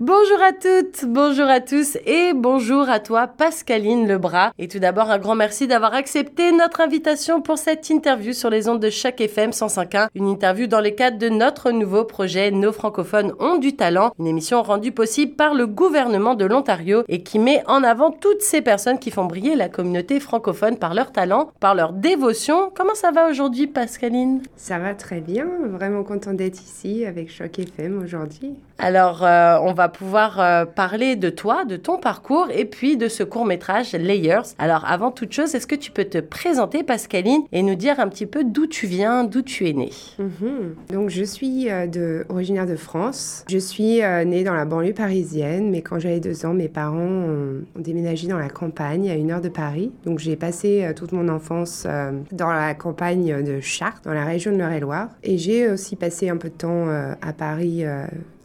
Bonjour à toutes, bonjour à tous et bonjour à toi Pascaline Lebras. Et tout d'abord un grand merci d'avoir accepté notre invitation pour cette interview sur les ondes de chaque FM 105.1. Une interview dans le cadre de notre nouveau projet Nos francophones ont du talent. Une émission rendue possible par le gouvernement de l'Ontario et qui met en avant toutes ces personnes qui font briller la communauté francophone par leur talent, par leur dévotion. Comment ça va aujourd'hui Pascaline? Ça va très bien, vraiment content d'être ici avec Choc FM aujourd'hui. Alors euh, on va pouvoir euh, parler de toi, de ton parcours et puis de ce court métrage Layers. Alors avant toute chose, est-ce que tu peux te présenter Pascaline et nous dire un petit peu d'où tu viens, d'où tu es née? Mhm. Donc je suis euh, originaire de France. Je suis euh, née dans la banlieue parisienne, mais quand j'avais deux ans, mes parents ont, déménagé dans la campagne à une heure de Paris. Donc j'ai passé toute mon enfance dans la campagne de Chartres, dans la région de l'Eure-et-Loire. Et j'ai aussi passé un peu de temps à Paris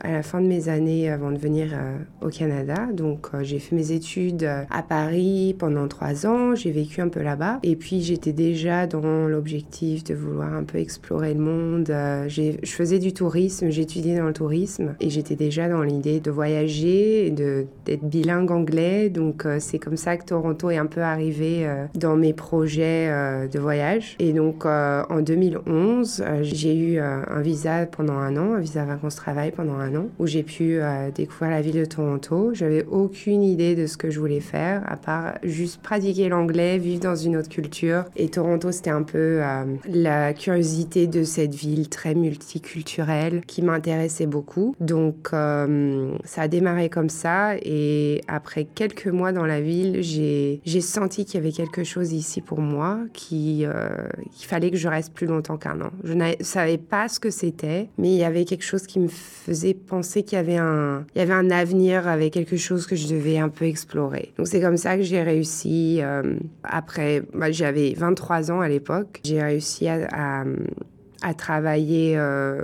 à la fin de mes années avant de venir euh, au Canada. Donc euh, j'ai fait mes études euh, à Paris pendant trois ans, j'ai vécu un peu là-bas. Et puis j'étais déjà dans l'objectif de vouloir un peu explorer le monde. je faisais du tourisme, j'étudiais dans le tourisme et j'étais déjà dans l'idée de voyager, d'être bilingue anglais. Donc c'est comme ça que Toronto est un peu arrivé dans mes projets de voyage. Et donc en 2011, j'ai eu un visa pendant un an, un visa vacances-travail pendant un où j'ai pu découvrir la ville de Toronto. J'avais aucune idée de ce que je voulais faire, à part juste pratiquer l'anglais, vivre dans une autre culture. Et Toronto, c'était un peu euh, la curiosité de cette ville très multiculturelle qui m'intéressait beaucoup. Donc, euh, ça a démarré comme ça. Et après quelques mois dans la ville, j'ai senti qu'il y avait quelque chose ici pour moi, qu'il fallait que je reste plus longtemps qu'un an. Je ne savais pas ce que c'était, mais il y avait quelque chose qui me faisait pensé qu'il y avait un, il y avait un avenir avec quelque chose que je devais un peu explorer. Donc c'est comme ça que j'ai réussi. Euh, après, bah, j'avais 23 ans à l'époque. J'ai réussi à, travailler. Euh,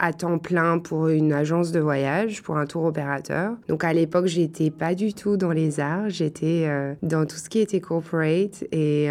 à temps plein pour une agence de voyage, pour un tour opérateur. Donc à l'époque, j'étais pas du tout dans les arts, j'étais euh, dans tout ce qui était corporate et,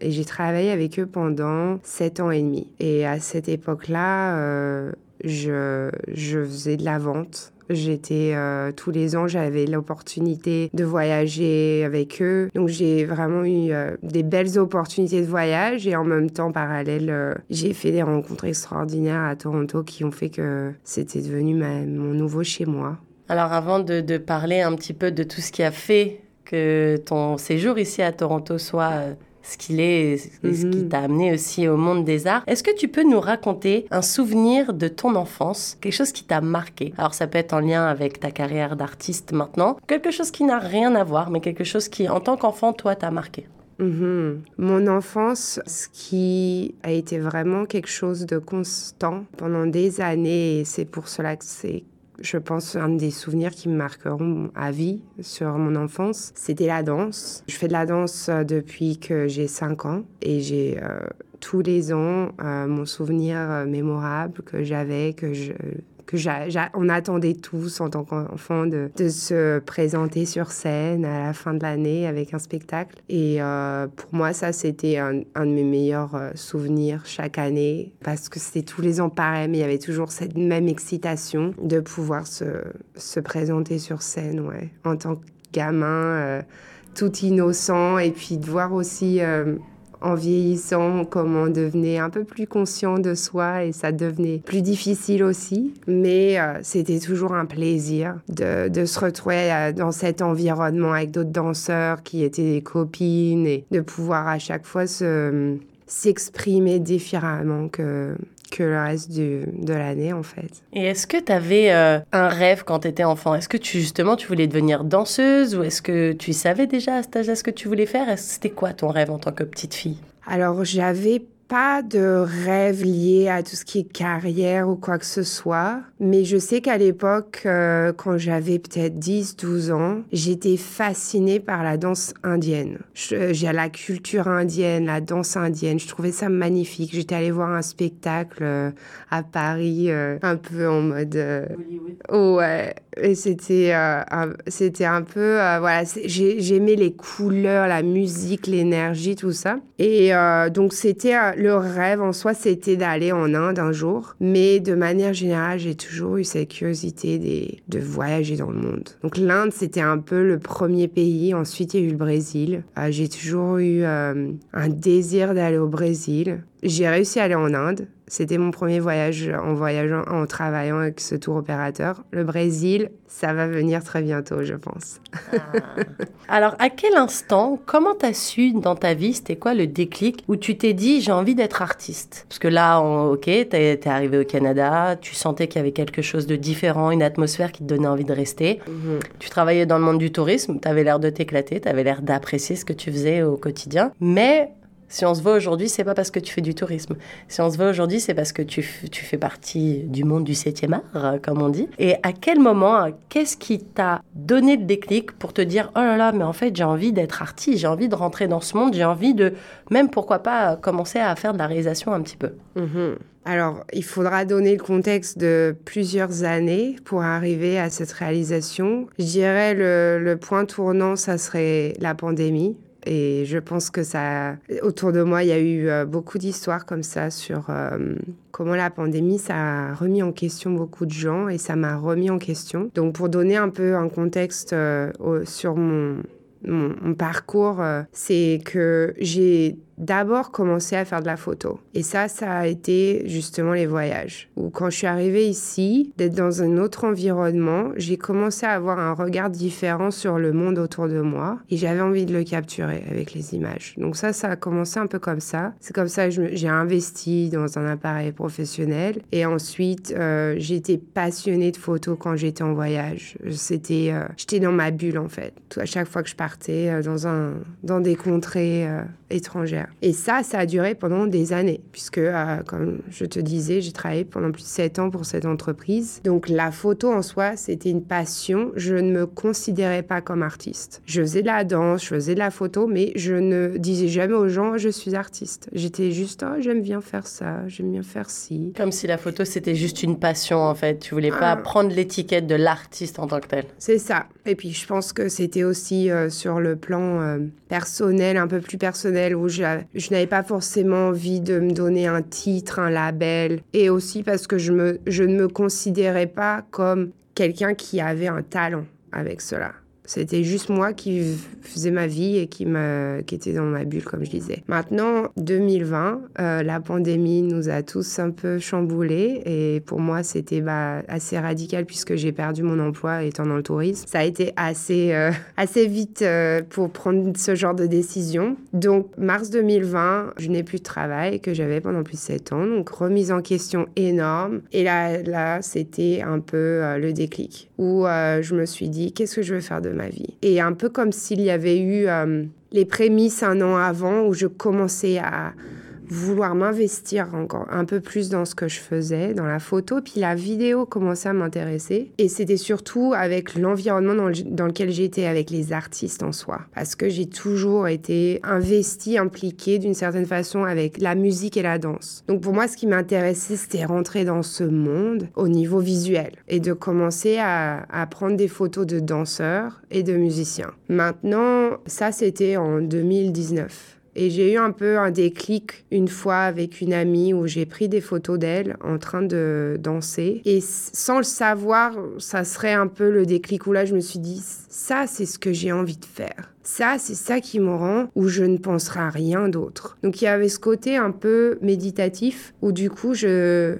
j'ai travaillé avec eux pendant sept ans et demi. Et à cette époque-là, je faisais de la vente. J'étais euh, tous les ans, j'avais l'opportunité de voyager avec eux. Donc j'ai vraiment eu euh, des belles opportunités de voyage et en même temps parallèle, euh, j'ai fait des rencontres extraordinaires à Toronto qui ont fait que c'était devenu mon nouveau chez moi. Alors avant de, de, parler un petit peu de tout ce qui a fait que ton séjour ici à Toronto soit ce qu'il est, ce qui mhm. t'a amené aussi au monde des arts. Est-ce que tu peux nous raconter un souvenir de ton enfance, quelque chose qui t'a marqué? Alors ça peut être en lien avec ta carrière d'artiste maintenant, quelque chose qui n'a rien à voir, mais quelque chose qui, en tant qu'enfant, toi, t'a marqué? Mhm. Mon enfance, ce qui a été vraiment quelque chose de constant pendant des années, et c'est pour cela que c'est je pense, un des souvenirs qui me marqueront à vie sur mon enfance, c'était la danse. Je fais de la danse euh, depuis que j'ai 5 ans et j'ai euh, tous les ans euh, mon souvenir mémorable que j'avais, que je que on attendait tous en tant qu'enfant de, de, se présenter sur scène à la fin de l'année avec un spectacle. Et euh, pour moi, ça, c'était un, de mes meilleurs euh, souvenirs chaque année parce que c'était tous les ans pareil, mais il y avait toujours cette même excitation de pouvoir se, se présenter sur scène, ouais, en tant que gamin. Euh, tout innocent et puis de voir aussi en vieillissant, comment on devenait un peu plus conscient de soi et ça devenait plus difficile aussi. Mais euh, c'était toujours un plaisir de, de se retrouver euh, dans cet environnement avec d'autres danseurs qui étaient des copines et de pouvoir à chaque fois se s'exprimer différemment que, que le reste du, de l'année en fait. Et est-ce que tu avais euh, un rêve quand tu étais enfant? Est-ce que tu justement tu voulais devenir danseuse ou est-ce que tu savais déjà à cet âge ce que tu voulais faire? C'était quoi ton rêve en tant que petite fille? Alors j'avais pas de rêve lié à tout ce qui est carrière ou quoi que ce soit, Mais je sais qu'à l'époque, euh, quand j'avais peut-être 10, 12 ans, j'étais fascinée par la danse indienne. J'ai la culture indienne, la danse indienne. Je trouvais ça magnifique. J'étais allée voir un spectacle euh, à Paris, euh, un peu en mode. Hollywood. Ouais. Et c'était c'était un peu. voilà, j'aimais les couleurs, la musique, l'énergie, tout ça. Et donc, c'était le rêve en soi, c'était d'aller en Inde un jour. Mais de manière générale, j'ai toujours eu cette curiosité de voyager dans le monde. Donc l'Inde, c'était un peu le premier pays. Ensuite, il y a eu le Brésil. Euh, j'ai toujours eu euh, un désir d'aller au Brésil. J'ai réussi à aller en Inde. C'était mon premier voyage en voyageant, en travaillant avec ce tour opérateur. Le Brésil, ça va venir très bientôt, je pense. Ah. Alors, à quel instant, comment tu as su dans ta vie, c'était quoi le déclic où tu t'es dit j'ai envie d'être artiste? Parce que là, ok, tu es, arrivé au Canada, tu sentais qu'il y avait quelque chose de différent, une atmosphère qui te donnait envie de rester. Mhm. Tu travaillais dans le monde du tourisme, tu avais l'air de t'éclater, tu avais l'air d'apprécier ce que tu faisais au quotidien. Mais si on se voit aujourd'hui, c'est pas parce que tu fais du tourisme. Si on se voit aujourd'hui, c'est parce que tu, tu, fais partie du monde du 7e art, comme on dit. Et à quel moment, qu'est-ce qui t'a donné le déclic pour te dire Oh là là, mais en fait, j'ai envie d'être artiste, j'ai envie de rentrer dans ce monde, j'ai envie de, même pourquoi pas, commencer à faire de la réalisation un petit peu? Mm-hmm. Alors, il faudra donner le contexte de plusieurs années pour arriver à cette réalisation. Je dirais le, le point tournant, ça serait la pandémie. Et je pense que ça, autour de moi, il y a eu euh, beaucoup d'histoires comme ça sur euh, comment la pandémie, ça a remis en question beaucoup de gens et ça m'a remis en question. Donc, pour donner un peu un contexte euh, sur mon, mon parcours, c'est que j'ai d'abord commencé à faire de la photo. Et ça, ça a été justement les voyages. Où quand je suis arrivée ici, d'être dans un autre environnement, j'ai commencé à avoir un regard différent sur le monde autour de moi et j'avais envie de le capturer avec les images. Donc ça, ça a commencé un peu comme ça. C'est comme ça que j'ai investi dans un appareil professionnel et ensuite euh, j'étais passionnée de photos quand j'étais en voyage. C'était, euh, j'étais dans ma bulle en fait. À chaque fois que je partais euh, dans un, dans des contrées étrangères. Et ça, ça a duré pendant des années, puisque, euh, comme je te disais, j'ai travaillé pendant plus de sept ans pour cette entreprise. Donc la photo en soi, c'était une passion. Je ne me considérais pas comme artiste. Je faisais de la danse, je faisais de la photo, mais je ne disais jamais aux gens, je suis artiste. J'étais juste, oh, j'aime bien faire ça, j'aime bien faire ci. Comme si la photo, c'était juste une passion, en fait. Tu voulais pas ah. prendre l'étiquette de l'artiste en tant que tel. C'est ça. Et puis, je pense que c'était aussi euh, sur le plan euh, personnel, un peu plus personnel, où je, n'avais pas forcément envie de me donner un titre, un label, et aussi parce que je, ne me considérais pas comme quelqu'un qui avait un talent avec cela. C'était juste moi qui faisais ma vie et qui, était dans ma bulle, comme je disais. Maintenant, 2020, euh, la pandémie nous a tous un peu chamboulés et pour moi, c'était bah, assez radical puisque j'ai perdu mon emploi étant dans le tourisme. Ça a été assez, euh, vite euh, pour prendre ce genre de décision. Donc, mars 2020, je n'ai plus de travail que j'avais pendant plus de 7 ans. Donc, remise en question énorme. Et là c'était un peu le déclic où je me suis dit, qu'est-ce que je veux faire de ma vie? Et un peu comme s'il y avait eu euh, les prémices un an avant où je commençais à vouloir m'investir encore un peu plus dans ce que je faisais, dans la photo. Puis la vidéo commençait à m'intéresser. Et c'était surtout avec l'environnement dans, lequel j'étais, avec les artistes en soi. Parce que j'ai toujours été investie, impliquée d'une certaine façon avec la musique et la danse. Donc pour moi, ce qui m'intéressait, c'était rentrer dans ce monde au niveau visuel et de commencer à, à prendre des photos de danseurs et de musiciens. Maintenant, ça, c'était en 2019. Et j'ai eu un peu un déclic une fois avec une amie où j'ai pris des photos d'elle en train de danser. Et sans le savoir, ça serait un peu le déclic où là, je me suis dit, ça, c'est ce que j'ai envie de faire. Ça, c'est ça qui me rend où je ne penserai à rien d'autre. Donc il y avait ce côté un peu méditatif où du coup, je,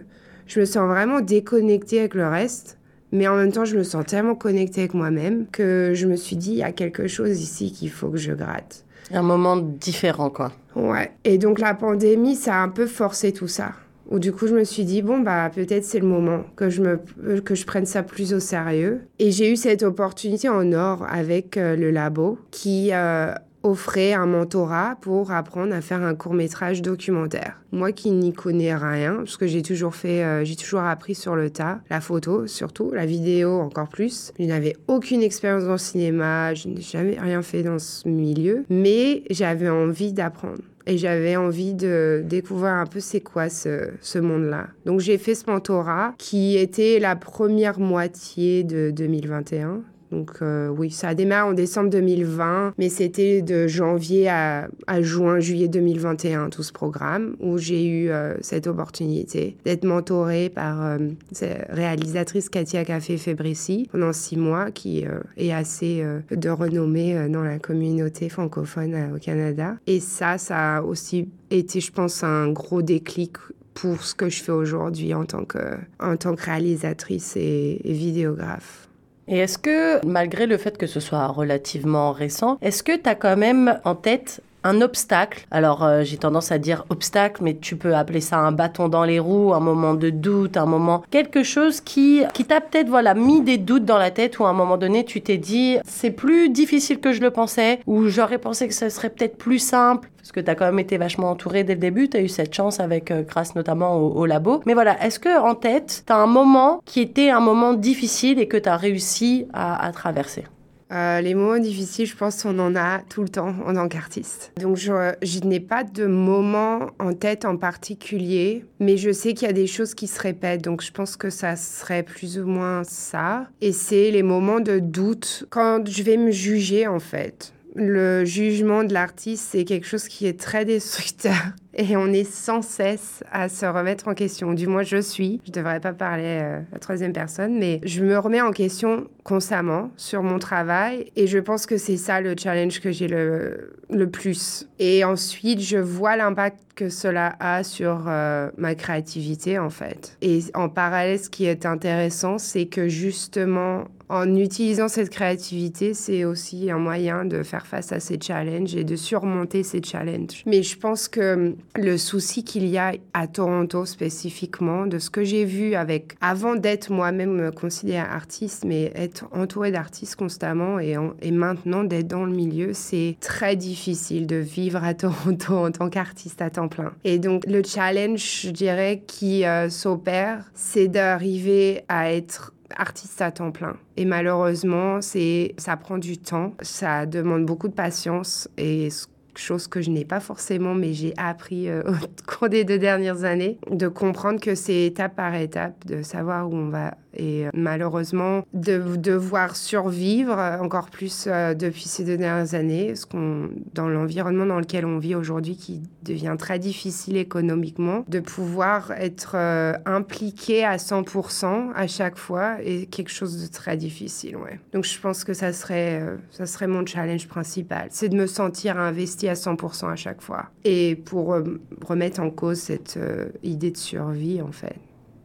je me sens vraiment déconnectée avec le reste. Mais en même temps, je me sens tellement connectée avec moi-même que je me suis dit, il y a quelque chose ici qu'il faut que je gratte. Un moment différent, quoi. Ouais. Et donc la pandémie, ça a un peu forcé tout ça. Où du coup, je me suis dit, bon, bah, peut-être c'est le moment que je, me, que je prenne ça plus au sérieux. Et j'ai eu cette opportunité en or avec euh, le labo qui euh, offrait un mentorat pour apprendre à faire un court métrage documentaire. Moi qui n'y connais rien, parce que j'ai toujours fait, euh, j'ai toujours appris sur le tas, la photo surtout, la vidéo encore plus. Je n'avais aucune expérience dans le cinéma, je n'ai jamais rien fait dans ce milieu, mais j'avais envie d'apprendre. Et j'avais envie de découvrir un peu c'est quoi ce, ce monde-là. Donc j'ai fait ce mentorat qui était la première moitié de 2021. Donc euh, oui, ça a démarré en décembre 2020, mais c'était de janvier à, juin, juillet 2021, tout ce programme, où j'ai eu euh, cette opportunité d'être mentorée par euh, cette réalisatrice Katia Café-Fébrici pendant six mois, qui est assez de renommée dans la communauté francophone au Canada. Et ça, ça a aussi été, je pense, un gros déclic pour ce que je fais aujourd'hui en, tant que, en tant que réalisatrice et vidéographe. Et est-ce que, malgré le fait que ce soit relativement récent, est-ce que tu as quand même en tête un obstacle. Alors euh, j'ai tendance à dire obstacle, mais tu peux appeler ça un bâton dans les roues, un moment de doute, un moment quelque chose qui qui t'a peut-être voilà mis des doutes dans la tête ou à un moment donné tu t'es dit c'est plus difficile que je le pensais ou j'aurais pensé que ce serait peut-être plus simple parce que tu as quand même été vachement entouré dès le début, tu as eu cette chance avec euh, grâce notamment au, labo. Mais voilà, est-ce que en tête, tu as un moment qui était un moment difficile et que tu as réussi à traverser? Euh, les moments difficiles, je pense qu'on en a tout le temps en tant qu'artiste. Donc, je, je n'ai pas de moment en tête en particulier, mais je sais qu'il y a des choses qui se répètent. Donc, je pense que ça serait plus ou moins ça. Et c'est les moments de doute quand je vais me juger, en fait le jugement de l'artiste, c'est quelque chose qui est très destructeur et on est sans cesse à se remettre en question. Du moins, je suis. Je ne devrais pas parler euh, à la troisième personne, mais je me remets en question constamment sur mon travail et je pense que c'est ça le challenge que j'ai le, le plus. Et ensuite, je vois l'impact que cela a sur euh, ma créativité en fait. Et en parallèle, ce qui est intéressant, c'est que justement, en utilisant cette créativité, c'est aussi un moyen de faire face à ces challenges et de surmonter ces challenges. Mais je pense que le souci qu'il y a à Toronto spécifiquement, de ce que j'ai vu avec, avant d'être moi-même considérée artiste, mais être entourée d'artistes constamment et, et maintenant d'être dans le milieu, c'est très difficile de vivre à Toronto en tant qu'artiste à temps plein. Et donc le challenge, je dirais, qui euh, s'opère, c'est d'arriver à être artiste à temps plein. Et malheureusement, c'est ça prend du temps, ça demande beaucoup de patience et chose que je n'ai pas forcément, mais j'ai appris euh, au cours des deux dernières années, de comprendre que c'est étape par étape, de savoir où on va et euh, malheureusement, de devoir survivre euh, encore plus euh, depuis ces deux dernières années, dans l'environnement dans lequel on vit aujourd'hui, qui devient très difficile économiquement, de pouvoir être impliqué à 100% à chaque fois est quelque chose de très difficile. Donc je pense que ça serait, ça serait mon challenge principal, c'est de me sentir investi à 100% à chaque fois. Et pour remettre en cause cette idée de survie, en fait.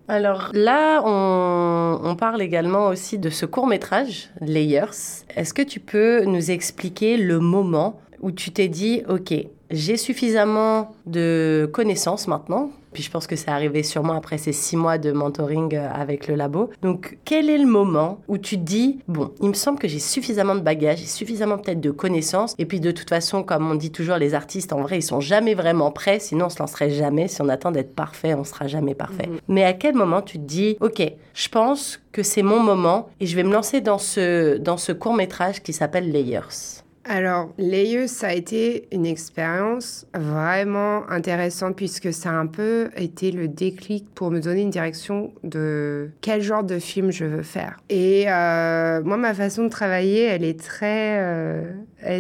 Alors là, on, parle également aussi de ce court métrage, Layers. Est-ce que tu peux nous expliquer le moment où tu t'es dit, OK, j'ai suffisamment de connaissances maintenant puis je pense que c'est arrivé sûrement après ces six mois de mentoring euh, avec le labo. Donc, quel est le moment où tu te dis, bon, il me semble que j'ai suffisamment de bagages, j'ai suffisamment peut-être de connaissances. Et puis, de toute façon, comme on dit toujours, les artistes, en vrai, ils sont jamais vraiment prêts. Sinon, on se lancerait jamais. Si on attend d'être parfait, on sera jamais parfait. Mhm. Mais à quel moment tu te dis, OK, je pense que c'est mon moment et je vais me lancer dans ce, dans ce court métrage qui s'appelle Layers alors, l'AE, ça a été une expérience vraiment intéressante puisque ça a un peu été le déclic pour me donner une direction de quel genre de film je veux faire. Et euh, moi, ma façon de travailler, elle est très... Euh,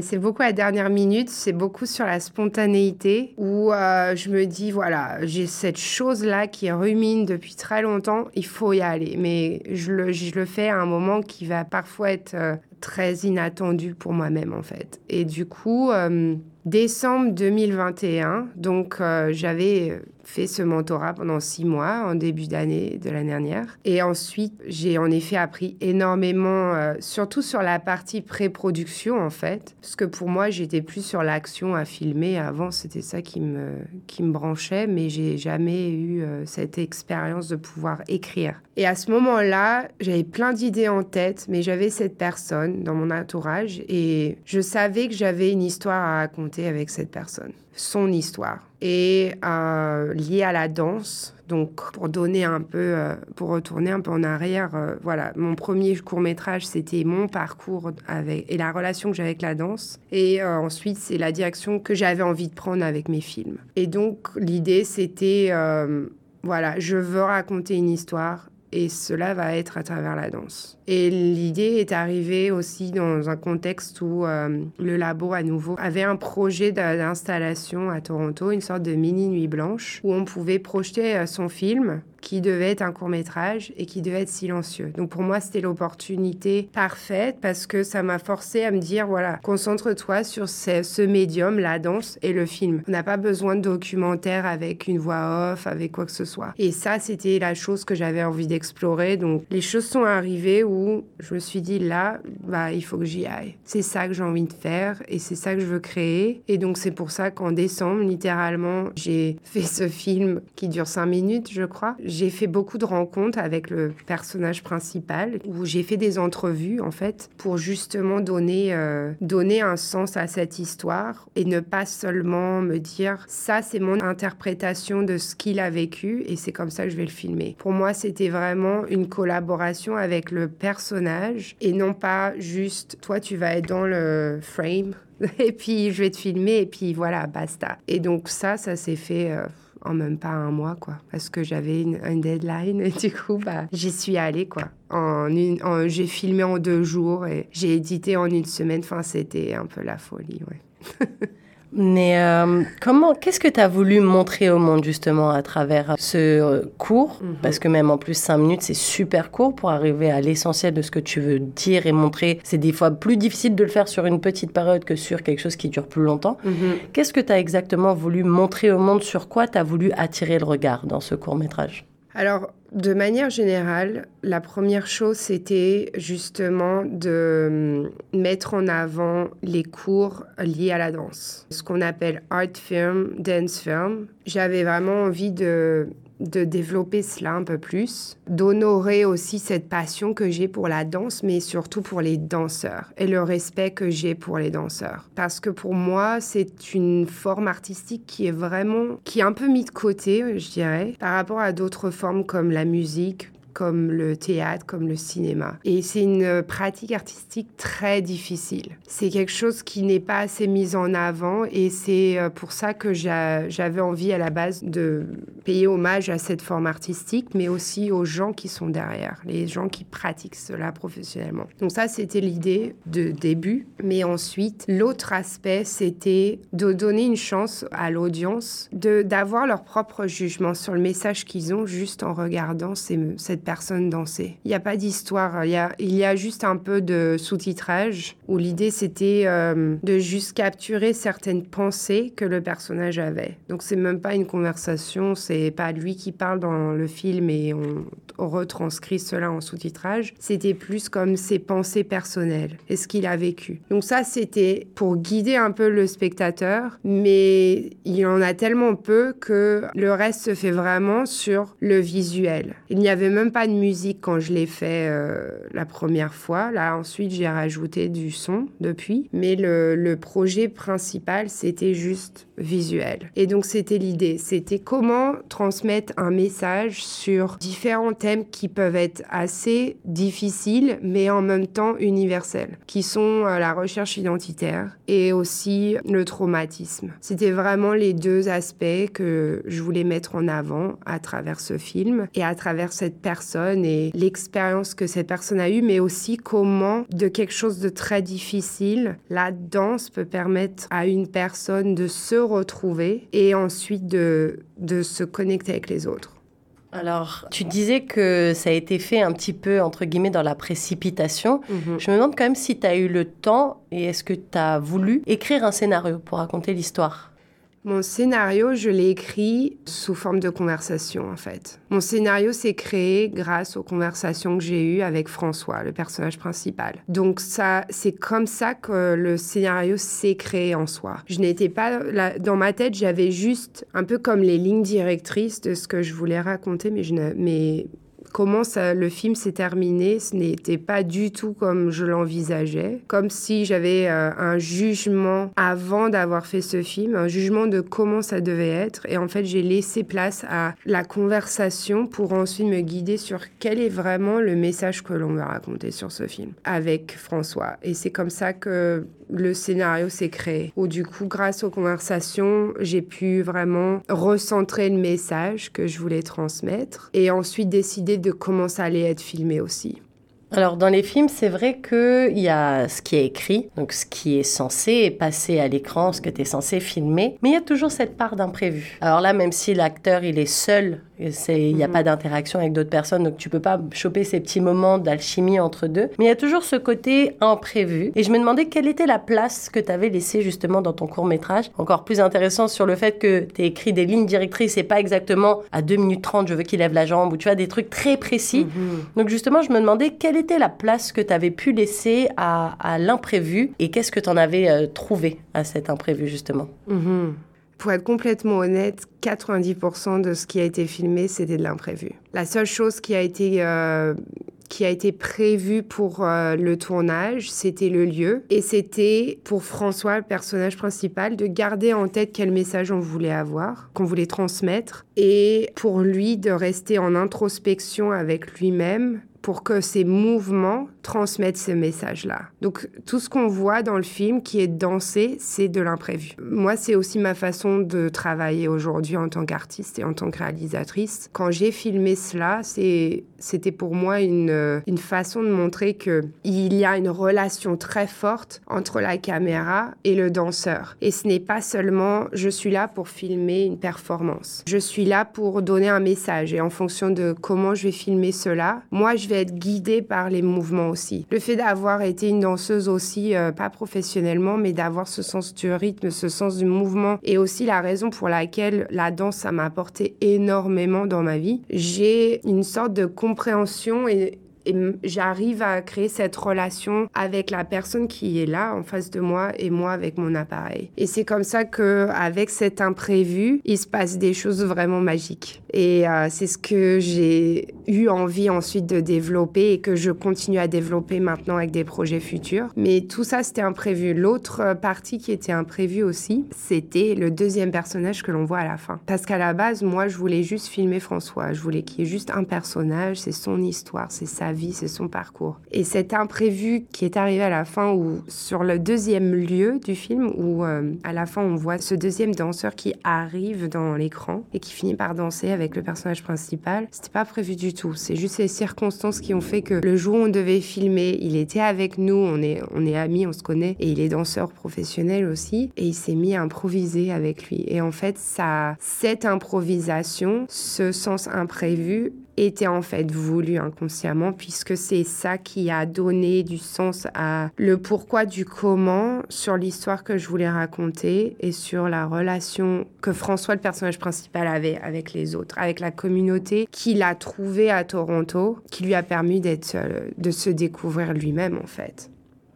c'est beaucoup à la dernière minute, c'est beaucoup sur la spontanéité où euh, je me dis, voilà, j'ai cette chose-là qui rumine depuis très longtemps, il faut y aller. Mais je le, je le fais à un moment qui va parfois être très inattendu pour moi-même en fait. Et du coup, euh, décembre 2021, donc euh, j'avais fait ce mentorat pendant six mois en début d'année de l'année dernière. Et ensuite, j'ai en effet appris énormément, euh, surtout sur la partie pré-production en fait, parce que pour moi, j'étais plus sur l'action à filmer. Avant, c'était ça qui me, qui me branchait, mais j'ai jamais eu euh, cette expérience de pouvoir écrire. Et à ce moment-là, j'avais plein d'idées en tête, mais j'avais cette personne dans mon entourage et je savais que j'avais une histoire à raconter avec cette personne, son histoire et euh, lié à la danse. Donc, pour donner un peu, euh, pour retourner un peu en arrière, euh, voilà, mon premier court métrage, c'était mon parcours avec et la relation que j'avais avec la danse. Et ensuite, c'est la direction que j'avais envie de prendre avec mes films. Et donc, l'idée, c'était, voilà, je veux raconter une histoire et cela va être à travers la danse. Et l'idée est arrivée aussi dans un contexte où euh, le labo à nouveau avait un projet d'installation à Toronto, une sorte de mini nuit blanche, où on pouvait projeter euh, son film qui devait être un court métrage et qui devait être silencieux. Donc pour moi, c'était l'opportunité parfaite parce que ça m'a forcé à me dire, voilà, concentre-toi sur ce, médium, la danse et le film. On n'a pas besoin de documentaire avec une voix off, avec quoi que ce soit. Et ça, c'était la chose que j'avais envie d'explorer. Donc les choses sont arrivées où je me suis dit, là, bah, il faut que j'y aille. C'est ça que j'ai envie de faire et c'est ça que je veux créer. Et donc c'est pour ça qu'en décembre, littéralement, j'ai fait ce film qui dure cinq minutes, je crois. J'ai fait beaucoup de rencontres avec le personnage principal où j'ai fait des entrevues en fait pour justement donner euh, donner un sens à cette histoire et ne pas seulement me dire ça c'est mon interprétation de ce qu'il a vécu et c'est comme ça que je vais le filmer. Pour moi, c'était vraiment une collaboration avec le personnage et non pas juste toi tu vas être dans le frame et puis je vais te filmer et puis voilà, basta. Et donc ça, ça s'est fait euh, en même pas un mois, quoi. Parce que j'avais une deadline et du coup, bah, j'y suis allée, quoi. En- j'ai filmé en deux jours et j'ai édité en une semaine. Enfin, c'était un peu la folie, ouais. Mais euh, comment, qu'est-ce que tu as voulu montrer au monde justement à travers ce euh, cours? Mhm. Parce que même en plus, cinq minutes, c'est super court pour arriver à l'essentiel de ce que tu veux dire et montrer. C'est des fois plus difficile de le faire sur une petite période que sur quelque chose qui dure plus longtemps. Qu'est-ce que tu as exactement voulu montrer au monde? Sur quoi tu as voulu attirer le regard dans ce court métrage? Alors, de manière générale, la première chose, c'était justement de hum, mettre en avant les cours liés à la danse. Ce qu'on appelle art film, dance film. J'avais vraiment envie de de développer cela un peu plus, d'honorer aussi cette passion que j'ai pour la danse, mais surtout pour les danseurs et le respect que j'ai pour les danseurs. Parce que pour moi, c'est une forme artistique qui est vraiment, qui est un peu mise de côté, je dirais, par rapport à d'autres formes comme la musique, comme le théâtre, comme le cinéma. Et c'est une pratique artistique très difficile. C'est quelque chose qui n'est pas assez mis en avant et c'est euh, pour ça que j'a- j'avais envie à la base de payer hommage à cette forme artistique, mais aussi aux gens qui sont derrière, les gens qui pratiquent cela professionnellement. Donc ça, c'était l'idée de début. Mais ensuite, l'autre aspect, c'était de donner une chance à l'audience d'avoir leur propre jugement sur le message qu'ils ont juste en regardant cette personne danser. Il n'y a pas d'histoire, il y a, juste un peu de sous-titrage où l'idée c'était euh, de juste capturer certaines pensées que le personnage avait. Donc c'est même pas une conversation, c'est pas lui qui parle dans le film et on, on retranscrit cela en sous-titrage. C'était plus comme ses pensées personnelles et ce qu'il a vécu. Donc ça c'était pour guider un peu le spectateur, mais il en a tellement peu que le reste se fait vraiment sur le visuel. Il n'y avait même pas de musique quand je l'ai fait euh, la première fois. Là ensuite j'ai rajouté du son depuis, mais le, projet principal c'était juste visuel. Et donc c'était l'idée, c'était comment transmettre un message sur différents thèmes qui peuvent être assez difficiles, mais en même temps universels, qui sont euh, la recherche identitaire et aussi le traumatisme. C'était vraiment les deux aspects que je voulais mettre en avant à travers ce film et à travers cette personne et l'expérience que cette personne a eue, mais aussi comment de quelque chose de très difficile, la danse peut permettre à une personne de se retrouver et ensuite de, de se connecter avec les autres. Alors, tu disais que ça a été fait un petit peu, entre guillemets, dans la précipitation. Je me demande quand même si tu as eu le temps et est-ce que tu as voulu écrire un scénario pour raconter l'histoire? Mon scénario, je l'ai écrit sous forme de conversation, en fait. Mon scénario s'est créé grâce aux conversations que j'ai eues avec François, le personnage principal. Donc ça, c'est comme ça que le scénario s'est créé en soi. Je n'étais pas dans ma tête, j'avais juste un peu comme les lignes directrices de ce que je voulais raconter, mais je mais comment ça, le film s'est terminé, ce n'était pas du tout comme je l'envisageais. Comme si j'avais euh, un jugement avant d'avoir fait ce film, un jugement de comment ça devait être. Et en fait, j'ai laissé place à la conversation pour ensuite me guider sur quel est vraiment le message que l'on veut raconter sur ce film avec François. Et c'est comme ça que le scénario s'est créé. Où du coup, grâce aux conversations, j'ai pu vraiment recentrer le message que je voulais transmettre et ensuite décider de comment ça allait être filmé aussi. Alors dans les films, c'est vrai qu'il y a ce qui est écrit, donc ce qui est censé passer à l'écran, ce que tu es censé filmer, mais il y a toujours cette part d'imprévu. Alors là, même si l'acteur il est seul il n'y a pas mhm. d'interaction avec d'autres personnes, donc tu peux pas choper ces petits moments d'alchimie entre deux. Mais il y a toujours ce côté imprévu. Et je me demandais quelle était la place que tu avais laissée justement dans ton court métrage. Encore plus intéressant sur le fait que tu écrit des lignes directrices et pas exactement à 2 minutes 30, je veux qu'il lève la jambe, ou tu vois, des trucs très précis. Mhm. Donc justement, je me demandais quelle était la place que tu avais pu laisser à, l'imprévu et qu'est-ce que tu en avais euh, trouvé à cet imprévu justement? Mhm. Pour être complètement honnête, 90% de ce qui a été filmé, c'était de l'imprévu. La seule chose qui a été euh, qui a été prévu pour euh, le tournage, c'était le lieu. Et c'était pour François, le personnage principal, de garder en tête quel message on voulait avoir, qu'on voulait transmettre. Et pour lui, de rester en introspection avec lui-même pour que ces mouvements transmettent ce message-là. Donc tout ce qu'on voit dans le film qui est dansé, c'est de l'imprévu. Moi, c'est aussi ma façon de travailler aujourd'hui en tant qu'artiste et en tant que réalisatrice. Quand j'ai filmé cela, c'était pour moi une, une façon de montrer qu'il y a une relation très forte entre la caméra et le danseur. Et ce n'est pas seulement je suis là pour filmer une performance. Je suis là pour donner un message et en fonction de comment je vais filmer cela, moi je vais être guidée par les mouvements aussi. Le fait d'avoir été une danseuse aussi, euh, pas professionnellement, mais d'avoir ce sens du rythme, ce sens du mouvement, et aussi la raison pour laquelle la danse, ça m'a apporté énormément dans ma vie. J'ai une sorte de compréhension et j'arrive à créer cette relation avec la personne qui est là en face de moi et moi avec mon appareil. Et c'est comme ça que avec cet imprévu, il se passe des choses vraiment magiques. Et euh, c'est ce que j'ai eu envie ensuite de développer et que je continue à développer maintenant avec des projets futurs. Mais tout ça, c'était imprévu. L'autre partie qui était imprévue aussi, c'était le deuxième personnage que l'on voit à la fin. Parce qu'à la base, moi, je voulais juste filmer François. Je voulais qu'il y ait juste un personnage, c'est son histoire, c'est sa vie, c'est son parcours. Et cet imprévu qui est arrivé à la fin, ou sur le deuxième lieu du film, où euh, à la fin on voit ce deuxième danseur qui arrive dans l'écran et qui finit par danser avec le personnage principal, c'était pas prévu du tout. C'est juste les circonstances qui ont fait que le jour où on devait filmer, il était avec nous, on est, on est amis, on se connaît, et il est danseur professionnel aussi, et il s'est mis à improviser avec lui. Et en fait, ça, cette improvisation, ce sens imprévu, était en fait voulu inconsciemment puisque c'est ça qui a donné du sens à le pourquoi du comment sur l'histoire que je voulais raconter et sur la relation que François, le personnage principal, avait avec les autres, avec la communauté qu'il a trouvée à Toronto, qui lui a permis d'être, de se découvrir lui-même en fait.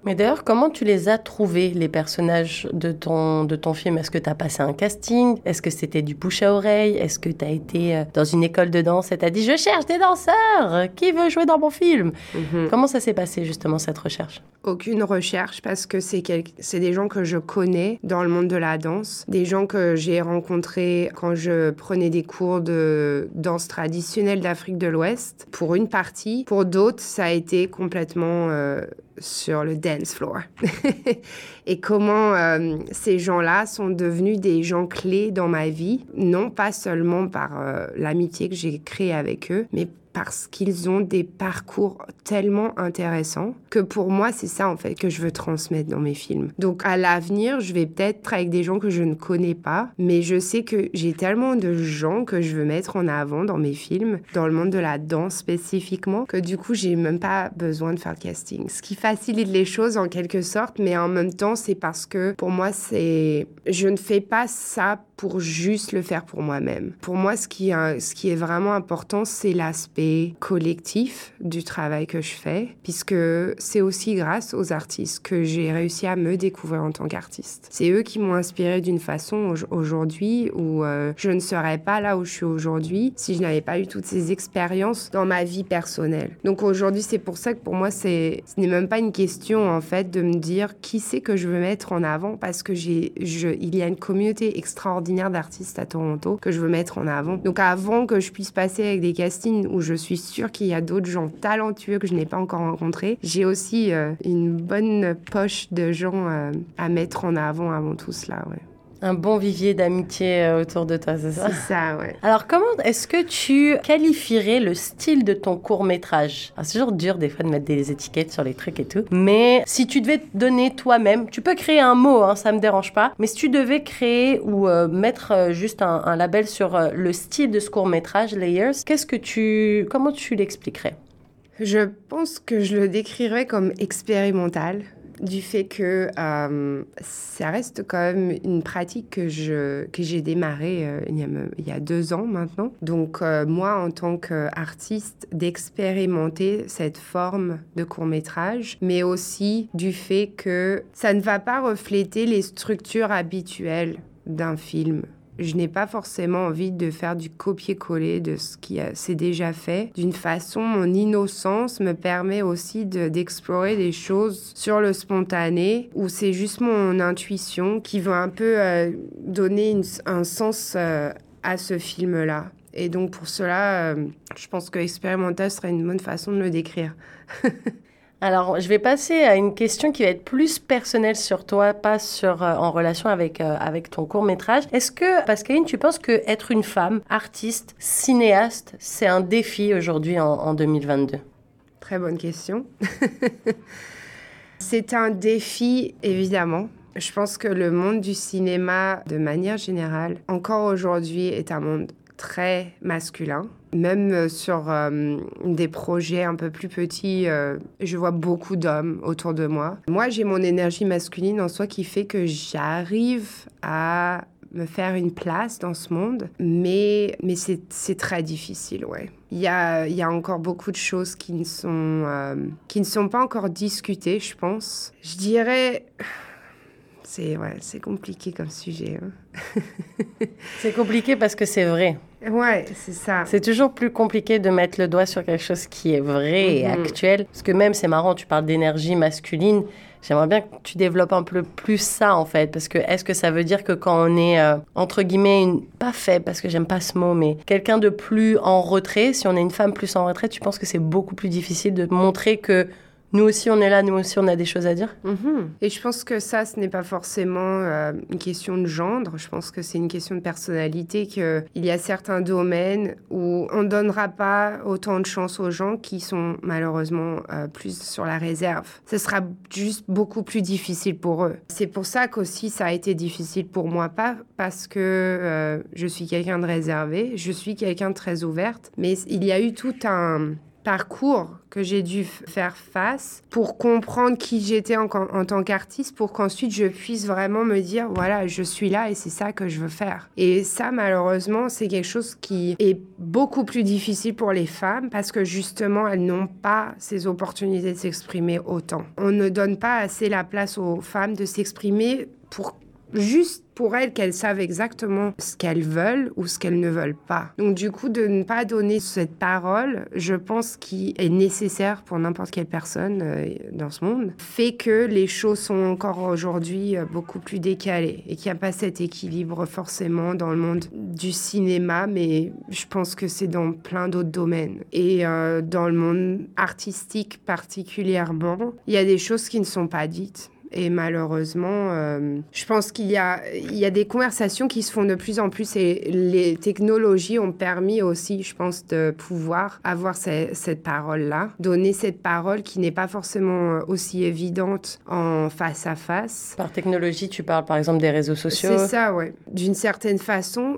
Mais d'ailleurs, comment tu les as trouvés, les personnages de ton, de ton film? Est-ce que tu as passé un casting? Est-ce que c'était du bouche à oreille? Est-ce que tu as été euh, dans une école de danse et tu as dit Je cherche des danseurs Qui veut jouer dans mon film? Mhm. Comment ça s'est passé justement cette recherche? Aucune recherche parce que c'est c'est des gens que je connais dans le monde de la danse, des gens que j'ai rencontrés quand je prenais des cours de danse traditionnelle d'Afrique de l'Ouest, pour une partie. Pour d'autres, ça a été complètement. Euh, sur le et comment euh, ces gens-là sont devenus des gens clés dans ma vie, non pas seulement par euh, l'amitié que j'ai créée avec eux, mais parce qu'ils ont des parcours tellement intéressants que pour moi, c'est ça en fait que je veux transmettre dans mes films. Donc à l'avenir, je vais peut-être être avec des gens que je ne connais pas, mais je sais que j'ai tellement de gens que je veux mettre en avant dans mes films, dans le monde de la danse spécifiquement, que du coup, j'ai même pas besoin de faire de casting. Ce qui facilite les choses en quelque sorte, mais en même temps, c'est parce que pour moi, c'est je ne fais pas ça pour juste le faire pour moi-même. Pour moi, ce qui, est vraiment important, c'est l'aspect collectif du travail que je fais, puisque c'est aussi grâce aux artistes que j'ai réussi à me découvrir en tant qu'artiste. C'est eux qui m'ont inspiré d'une façon aujourd'hui où euh, je ne serais pas là où je suis aujourd'hui si je n'avais pas eu toutes ces expériences dans ma vie personnelle. Donc aujourd'hui, c'est pour ça que pour moi, ce n'est même pas une question en fait de me dire qui c'est que je veux mettre en avant parce que il y a une communauté extraordinaire d'artistes à Toronto que je veux mettre en avant. Donc avant que je puisse passer avec des castings où je suis sûre qu'il y a d'autres gens talentueux que je n'ai pas encore rencontrés, j'ai aussi euh, une bonne poche de gens euh, à mettre en avant avant tout cela. Un bon vivier d'amitié euh, autour de toi, c'est ça C'est ça, ouais. Alors, comment est-ce que tu qualifierais le style de ton court métrage C'est toujours dur des fois de mettre des étiquettes sur les trucs et tout. Mais si tu devais te donner toi-même, tu peux créer un mot, hein, ça me dérange pas. Mais si tu devais créer ou euh, mettre euh, juste un, un, label sur le style de ce court métrage, Layers, qu'est-ce que tu, comment tu l'expliquerais? Je pense que je le décrirais comme expérimental du fait que euh, ça reste quand même une pratique que je que j'ai démarré euh, il, y a, il, y a, deux ans maintenant. Donc euh, moi, en tant qu'artiste, d'expérimenter cette forme de court métrage, mais aussi du fait que ça ne va pas refléter les structures habituelles d'un film je n'ai pas forcément envie de faire du copier-coller de ce qui s'est déjà fait. D'une façon, mon innocence me permet aussi d'explorer des choses sur le spontané, où c'est juste mon intuition qui va un peu euh, donner un sens euh, à ce film-là. Et donc pour cela, euh, je pense que expérimental serait une bonne façon de le décrire. Alors, je vais passer à une question qui va être plus personnelle sur toi, pas sur, euh, en relation avec, euh, avec ton court métrage. Est-ce que, Pascaline, tu penses que être une femme, artiste, cinéaste, c'est un défi aujourd'hui en, en 2022 Très bonne question. c'est un défi, évidemment. Je pense que le monde du cinéma, de manière générale, encore aujourd'hui, est un monde très masculin. Même euh, sur euh, des projets un peu plus petits, euh, je vois beaucoup d'hommes autour de moi. Moi, j'ai mon énergie masculine en soi qui fait que j'arrive à me faire une place dans ce monde, mais, mais c'est très difficile, ouais. Il y a, y a encore beaucoup de choses qui ne sont, qui ne sont pas encore discutées, je pense. Je dirais c'est ouais, compliqué comme sujet. Hein. c'est compliqué parce que c'est vrai. Ouais, c'est ça. C'est toujours plus compliqué de mettre le doigt sur quelque chose qui est vrai et mhm. actuel. Parce que même, c'est marrant, tu parles d'énergie masculine. J'aimerais bien que tu développes un peu plus ça, en fait. Parce que est-ce que ça veut dire que quand on est, euh, entre guillemets, une... pas faible, parce que j'aime pas ce mot, mais quelqu'un de plus en retrait, si on est une femme plus en retrait, tu penses que c'est beaucoup plus difficile de montrer que nous aussi on est là, nous aussi on a des choses à dire. Mhm. Et je pense que ça, ce n'est pas forcément euh, une question de gendre, je pense que c'est une question de personnalité, qu'il y a certains domaines où on ne donnera pas autant de chance aux gens qui sont malheureusement euh, plus sur la réserve. Ce sera juste beaucoup plus difficile pour eux. C'est pour ça qu'aussi ça a été difficile pour moi, pas parce que euh, je suis quelqu'un de réservé, je suis quelqu'un de très ouverte, mais il y a eu tout un parcours que j'ai dû faire face pour comprendre qui j'étais en, tant qu'artiste, pour qu'ensuite je puisse vraiment me dire, voilà, je suis là et c'est ça que je veux faire. Et ça, malheureusement, c'est quelque chose qui est beaucoup plus difficile pour les femmes parce que justement, elles n'ont pas ces opportunités de s'exprimer autant. On ne donne pas assez la place aux femmes de s'exprimer pour juste pour elles qu'elles savent exactement ce qu'elles veulent ou ce qu'elles ne veulent pas. Donc du coup, de ne pas donner cette parole, je pense qui est nécessaire pour n'importe quelle personne euh, dans ce monde, fait que les choses sont encore aujourd'hui euh, beaucoup plus décalées et qu'il n'y a pas cet équilibre forcément dans le monde du cinéma, mais je pense que c'est dans plein d'autres domaines. Et euh, dans le monde artistique particulièrement, il y a des choses qui ne sont pas dites et malheureusement, euh, je pense qu'il y a, il y a des conversations qui se font de plus en plus et les technologies ont permis aussi, je pense, de pouvoir avoir cette parole-là, donner cette parole qui n'est pas forcément aussi évidente en face à face. Par technologie, tu parles par exemple des réseaux sociaux C'est ça, ouais. D'une certaine façon,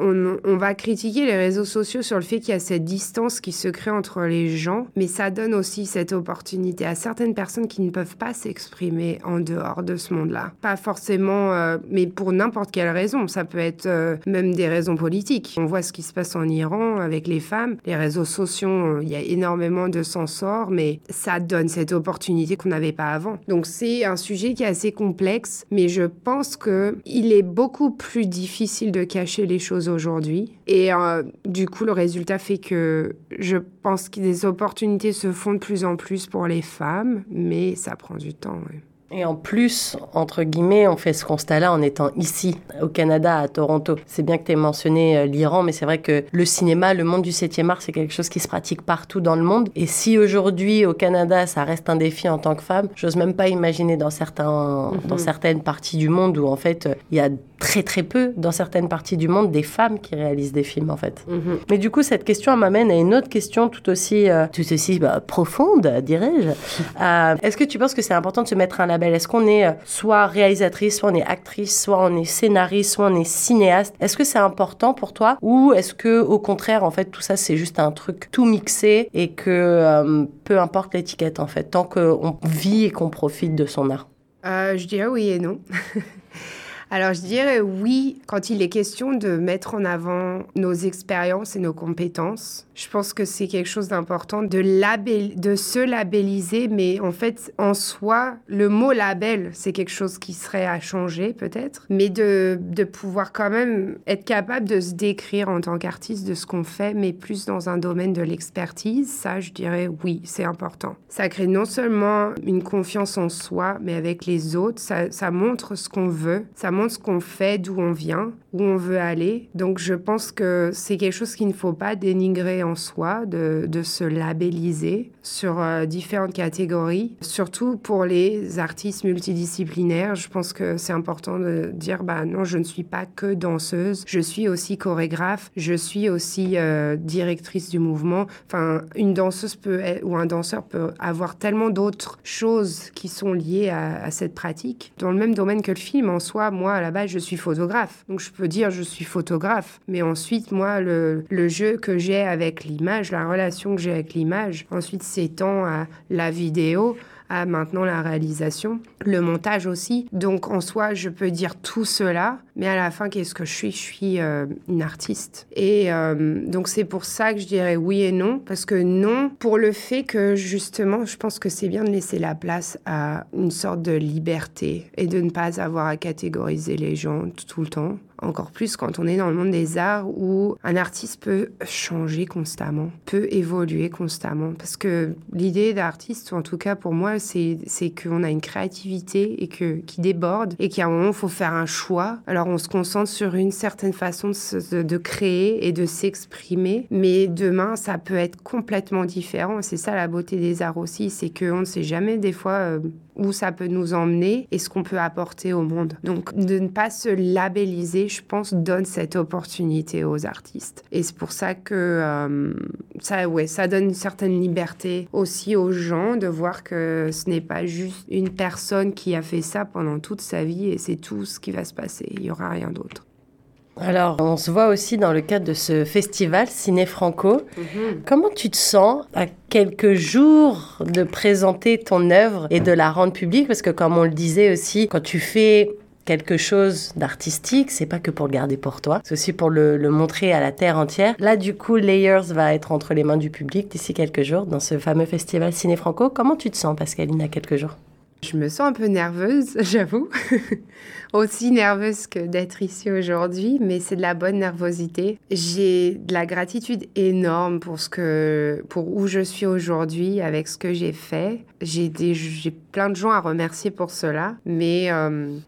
on, on va critiquer les réseaux sociaux sur le fait qu'il y a cette distance qui se crée entre les gens, mais ça donne aussi cette opportunité à certaines personnes qui ne peuvent pas s'exprimer en dehors de ce monde-là. Pas forcément, euh, mais pour n'importe quelle raison. Ça peut être euh, même des raisons politiques. On voit ce qui se passe en Iran avec les femmes. Les réseaux sociaux, il y a énormément de censors, mais ça donne cette opportunité qu'on n'avait pas avant. Donc c'est un sujet qui est assez complexe, mais je pense que il est beaucoup plus difficile de cacher les choses aujourd'hui. Et euh, du coup, le résultat fait que je pense que des opportunités se font de plus en plus pour les femmes, mais ça prend du temps. Et en plus, entre guillemets, on fait ce constat-là en étant ici, au Canada, à Toronto. C'est bien que tu aies mentionné euh, l'Iran, mais c'est vrai que le cinéma, le monde du 7e art, c'est quelque chose qui se pratique partout dans le monde. Et si aujourd'hui, au Canada, ça reste un défi en tant que femme, j'ose même pas imaginer dans, certains, dans mhm. certaines parties du monde où, en fait, il y a très très peu dans certaines parties du monde des femmes qui réalisent des films en fait. Mhm. Mais du coup cette question m'amène à une autre question tout aussi euh, tout aussi bah, profonde dirais-je. Euh, est-ce que tu penses que c'est important de se mettre un label Est-ce qu'on est, euh, soit réalisatrice, soit on est actrice, soit on est scénariste, soit on est cinéaste? Est-ce que c'est important pour toi? Ou est-ce que au contraire en fait tout ça c'est juste un truc tout mixé et que peu importe l'étiquette en fait tant qu'on vit et qu'on profite de son art? Je dirais oui et non. Alors je dirais oui quand il est question de mettre en avant nos expériences et nos compétences. Je pense que c'est quelque chose d'important de, de se labelliser, mais en fait en soi, le mot label, c'est quelque chose qui serait à changer peut-être, mais de, de pouvoir quand même être capable de se décrire en tant qu'artiste de ce qu'on fait, mais plus dans un domaine de l'expertise, ça je dirais oui, c'est important. Ça crée non seulement une confiance en soi, mais avec les autres, ça, ça montre ce qu'on veut, ça montre ce qu'on fait, d'où on vient, où on veut aller. Donc je pense que c'est quelque chose qu'il ne faut pas dénigrer en soi, de, se labelliser sur euh, différentes catégories, surtout pour les artistes multidisciplinaires. Je pense que c'est important de dire, bah non, je ne suis pas que danseuse, je suis aussi chorégraphe, je suis aussi euh, directrice du mouvement. Enfin, une danseuse peut ou un danseur peut avoir tellement d'autres choses qui sont liées à, à cette pratique. Dans le même domaine que le film, en soi, moi, à la base, je suis photographe. Donc, je peux dire je suis photographe. Mais ensuite, moi, le, le jeu que j'ai avec l'image, la relation que j'ai avec l'image, ensuite s'étend à la vidéo, maintenant la réalisation, le montage aussi. Donc en soi, je peux dire tout cela, mais à la fin, qu'est-ce que je suis? Je suis euh, une artiste. Et euh, donc c'est pour ça que je dirais oui et non, parce que non, pour le fait que justement, je pense que c'est bien de laisser la place à une sorte de liberté et de ne pas avoir à catégoriser les gens tout le temps encore plus quand on est dans le monde des arts où un artiste peut changer constamment, peut évoluer constamment. Parce que l'idée d'artiste, en tout cas pour moi, c'est, qu'on a une créativité et que, qui déborde et qu'à un moment, il faut faire un choix. Alors on se concentre sur une certaine façon de, de créer et de s'exprimer, mais demain, ça peut être complètement différent. C'est ça la beauté des arts aussi, c'est qu'on ne sait jamais des fois euh, où ça peut nous emmener et ce qu'on peut apporter au monde. Donc de ne pas se labelliser, je pense, donne cette opportunité aux artistes. Et c'est pour ça que euh, ça, ouais, ça donne une certaine liberté aussi aux gens de voir que ce n'est pas juste une personne qui a fait ça pendant toute sa vie et c'est tout ce qui va se passer. Il n'y aura rien d'autre. Alors, on se voit aussi dans le cadre de ce festival Ciné Franco. Mhm. Comment tu te sens à quelques jours de présenter ton œuvre et de la rendre publique? Parce que, comme on le disait aussi, quand tu fais quelque chose d'artistique, c'est pas que pour le garder pour toi, c'est aussi pour le, le, montrer à la terre entière. Là, du coup, Layers va être entre les mains du public d'ici quelques jours dans ce fameux festival Ciné Franco. Comment tu te sens, Pascaline, à quelques jours? Je me sens un peu nerveuse, j'avoue. Aussi nerveuse que d'être ici aujourd'hui, mais c'est de la bonne nervosité. J'ai de la gratitude énorme pour ce que, pour où je suis aujourd'hui avec ce que j'ai fait. J'ai plein de gens à remercier pour cela, mais euh,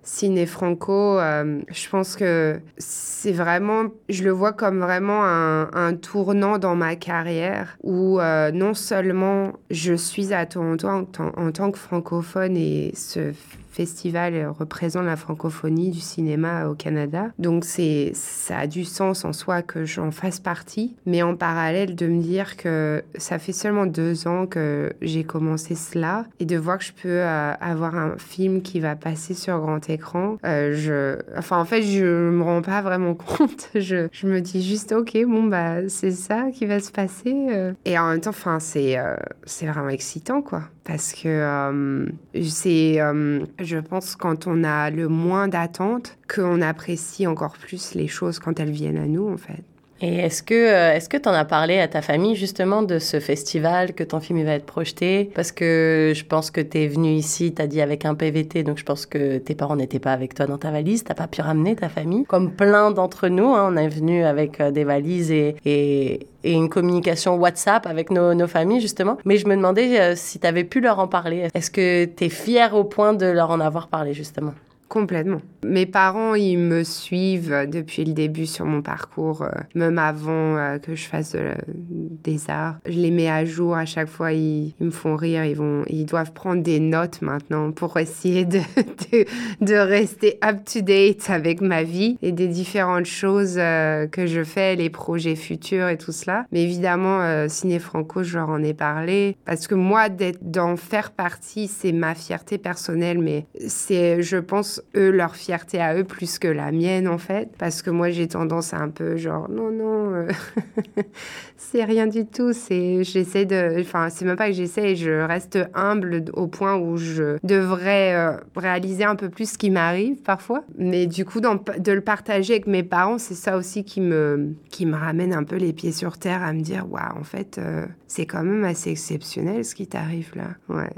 Franco, euh, je pense que c'est vraiment, je le vois comme vraiment un, un tournant dans ma carrière où euh, non seulement je suis à Toronto en tant que francophone et ce festival représente la francophonie du cinéma au Canada. Donc c'est ça a du sens en soi que j'en fasse partie, mais en parallèle de me dire que ça fait seulement deux ans que j'ai commencé cela et de voir que je peux euh, avoir un film qui va passer sur grand écran. Euh, je, enfin en fait je me rends pas vraiment compte. Je, je me dis juste ok bon bah c'est ça qui va se passer. euh. Et en même temps enfin c'est euh, c'est vraiment excitant quoi parce que euh, c'est, euh, je pense, quand on a le moins d'attentes, qu'on apprécie encore plus les choses quand elles viennent à nous, en fait. Et est-ce que euh, est-ce que as parlé à ta famille justement de ce festival que ton film il va être projeté? Parce que je pense que tu es venu ici, tu as dit avec un PVT, donc je pense que tes parents n'étaient pas avec toi dans ta valise, t'as pas pu ramener ta famille. Comme plein d'entre nous, hein, on est venu avec euh, des valises et, et, une communication WhatsApp avec nos, familles justement. Mais je me demandais euh, si tu avais pu leur en parler. Est-ce que tu es fier au point de leur en avoir parlé justement? Complètement. Mes parents, ils me suivent depuis le début sur mon parcours, euh, même avant euh, que je fasse de- des arts. Je les mets à jour à chaque fois, ils, me font rire, ils, vont, ils doivent prendre des notes maintenant pour essayer de, de, rester up-to-date avec ma vie et des différentes choses euh, que je fais, les projets futurs et tout cela. Mais évidemment, euh, Ciné Franco, je leur en ai parlé parce que moi, d'en faire partie, c'est ma fierté personnelle, mais c'est, je pense, eux, leur fierté à eux plus que la mienne, en fait. Parce que moi, j'ai tendance à un peu genre, non, non, euh, c'est rien du tout. C'est, j'essaie de, enfin, c'est même pas que j'essaie, je reste humble au point où je devrais euh, réaliser un peu plus ce qui m'arrive parfois. Mais du coup, de le partager avec mes parents, c'est ça aussi qui me, qui me ramène un peu les pieds sur terre à me dire, waouh, en fait, euh, c'est quand même assez exceptionnel ce qui t'arrive là. Ouais.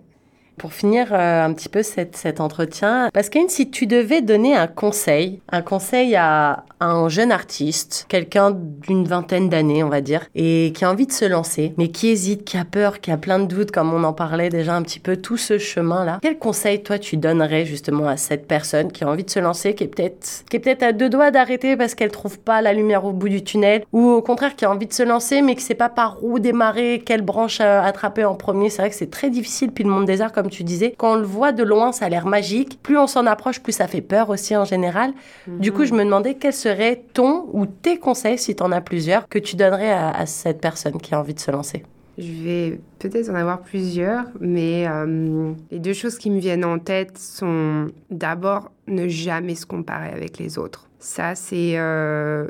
Pour finir euh, un petit peu cette, cet entretien, Pascaline, si tu devais donner un conseil, un conseil à, à un jeune artiste, quelqu'un d'une vingtaine d'années, on va dire, et qui a envie de se lancer, mais qui hésite, qui a peur, qui a plein de doutes, comme on en parlait déjà un petit peu, tout ce chemin-là, quel conseil toi tu donnerais justement à cette personne qui a envie de se lancer, qui est peut-être peut-être à deux doigts d'arrêter parce qu'elle trouve pas la lumière au bout du tunnel, ou au contraire qui a envie de se lancer mais qui sait pas par où démarrer, quelle branche euh, attraper en premier? C'est vrai que c'est très difficile. Puis le monde des arts, comme tu disais, quand on le voit de loin, ça a l'air magique. Plus on s'en approche, plus ça fait peur aussi en général. Du coup, je me demandais quel serait ton ou tes conseils, si tu en as plusieurs, que tu donnerais à, à cette personne qui a envie de se lancer? Je vais peut-être en avoir plusieurs, mais euh, les deux choses qui me viennent en tête sont d'abord ne jamais se comparer avec les autres. Ça, c'est euh,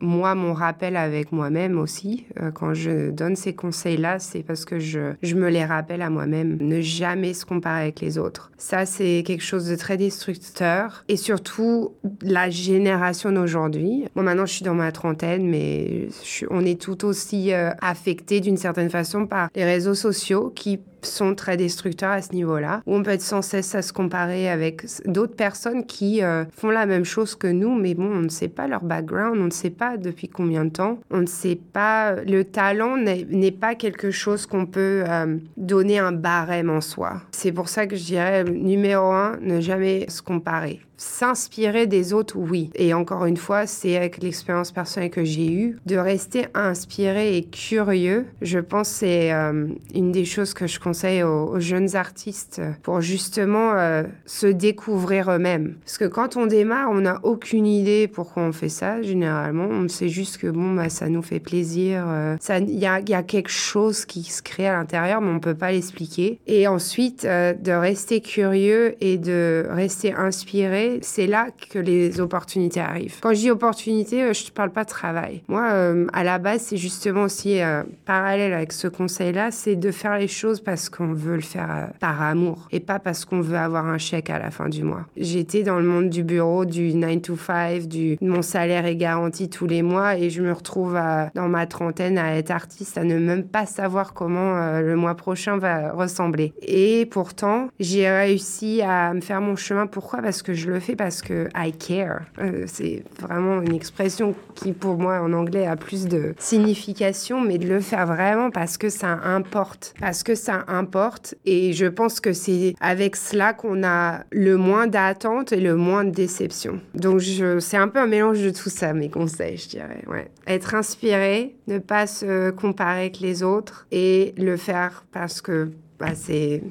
moi mon rappel avec moi-même aussi. Euh, quand je donne ces conseils-là, c'est parce que je, je me les rappelle à moi-même. Ne jamais se comparer avec les autres. Ça, c'est quelque chose de très destructeur. Et surtout, la génération d'aujourd'hui. Moi, maintenant, je suis dans ma trentaine, mais on est tout aussi euh, affecté d'une certaine façon par les réseaux sociaux qui sont très destructeurs à ce niveau-là, où on peut être sans cesse à se comparer avec d'autres personnes qui euh, font la même chose que nous, mais bon, on ne sait pas leur background, on ne sait pas depuis combien de temps, on ne sait pas, le talent n'est n'est pas quelque chose qu'on peut euh, donner un barème en soi. C'est pour ça que je dirais, numéro un, ne jamais se comparer. S'inspirer des autres, oui. Et encore une fois, c'est avec l'expérience personnelle que j'ai eue, de rester inspiré et curieux. Je pense c'est euh, une des choses que je conseille aux, jeunes artistes pour justement euh, se découvrir eux-mêmes. Parce que quand on démarre, on n'a aucune idée pourquoi on fait ça, généralement. On sait juste que bon, bah, ça nous fait plaisir. euh, Il y, a, y a quelque chose qui se crée à l'intérieur, mais on ne peut pas l'expliquer. Et ensuite, de rester curieux et de rester inspiré, c'est là que les opportunités arrivent. Quand je dis opportunité, euh, je ne parle pas de travail. Moi, euh, à la base, c'est justement aussi euh, parallèle avec ce conseil-là, c'est de faire les choses parce qu'on veut le faire par amour et pas parce qu'on veut avoir un chèque à la fin du mois. J'étais dans le monde du bureau, du 9 to 5, du mon salaire est garanti tous les mois et je me retrouve dans ma trentaine à être artiste, à ne même pas savoir comment le mois prochain va ressembler. Et pourtant, j'ai réussi à me faire mon chemin. Pourquoi? Parce que je le fais parce que I care. Euh, c'est vraiment une expression qui, pour moi, en anglais, a plus de signification, mais de le faire vraiment parce que ça importe. Parce que ça importe. Et je pense que c'est avec cela qu'on a le moins d'attentes et le moins de déception. Donc, c'est un peu un mélange de tout ça, mes conseils, je dirais. Ouais. Être inspiré, ne pas se comparer avec les autres et le faire parce que bah,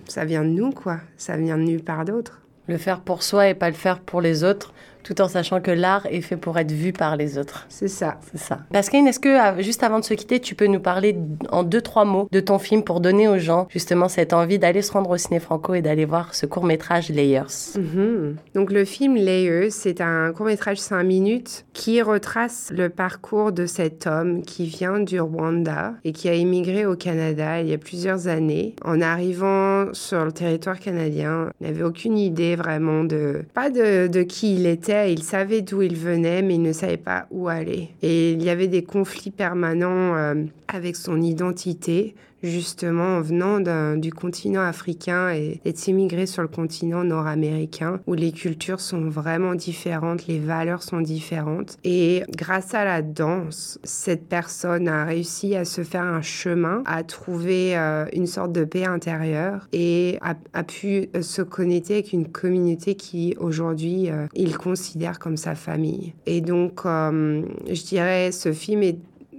ça vient de nous, quoi. Ça vient de nulle part d'autre. Le faire pour soi et pas le faire pour les autres tout en sachant que l'art est fait pour être vu par les autres. C'est ça. C'est ça. Pascaline, est-ce que, juste avant de se quitter, tu peux nous parler en deux, trois mots de ton film pour donner aux gens justement cette envie d'aller se rendre au Ciné Franco et d'aller voir ce court-métrage Layers? Mhm. Donc, le film Layers, c'est un court-métrage 5 minutes qui retrace le parcours de cet homme qui vient du Rwanda et qui a immigré au Canada il y a plusieurs années. En arrivant sur le territoire canadien, il n'avait aucune idée vraiment de, pas de, de qui il était il savait d'où il venait, mais il ne savait pas où aller. Et il y avait des conflits permanents euh, avec son identité justement en venant du continent africain et d'être immigré sur le continent nord-américain où les cultures sont vraiment différentes, les valeurs sont différentes. Et grâce à la danse, cette personne a réussi à se faire un chemin, à trouver euh, une sorte de paix intérieure et a, pu euh, se connecter avec une communauté qui aujourd'hui euh, il considère comme sa famille. Et donc, je dirais, ce film est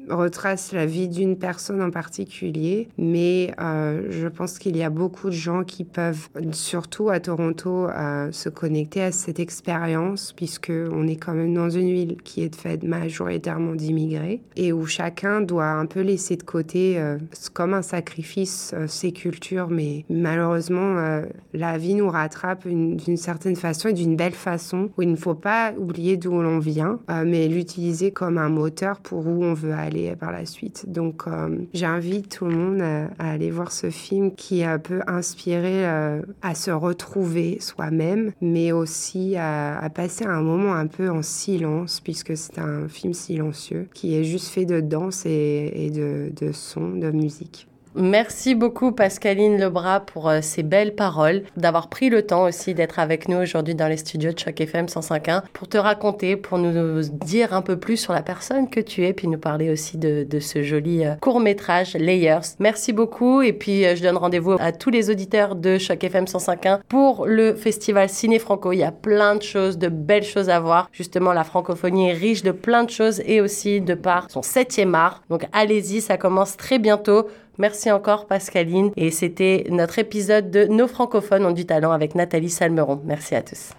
retrace la vie d'une personne en particulier, mais euh, je pense qu'il y a beaucoup de gens qui peuvent, surtout à Toronto, euh, se connecter à cette expérience, puisque on est quand même dans une ville qui est faite majoritairement d'immigrés et où chacun doit un peu laisser de côté, euh, comme un sacrifice, ses cultures, mais malheureusement, la vie nous rattrape d'une certaine façon et d'une belle façon, où il ne faut pas oublier d'où l'on vient, mais l'utiliser comme un moteur pour où on veut aller par la suite. Donc euh, j'invite tout le monde à, aller voir ce film qui peut inspirer euh, à se retrouver soi-même, mais aussi à, passer un moment un peu en silence, puisque c'est un film silencieux qui est juste fait de danse et, et de, de son, de musique. Merci beaucoup Pascaline Lebras pour euh, ces belles paroles, d'avoir pris le temps aussi d'être avec nous aujourd'hui dans les studios de Choc FM 105.1 pour te raconter, pour nous dire un peu plus sur la personne que tu es, puis nous parler aussi de, ce joli euh, court métrage Layers. Merci beaucoup et puis euh, je donne rendez-vous à tous les auditeurs de Choc FM 105.1 pour le festival Ciné Franco. Il y a plein de choses, de belles choses à voir. Justement, la francophonie est riche de plein de choses et aussi de par son septième art. Donc allez-y, ça commence très bientôt. Merci encore Pascaline et c'était notre épisode de Nos francophones ont du talent avec Nathalie Salmeron. Merci à tous.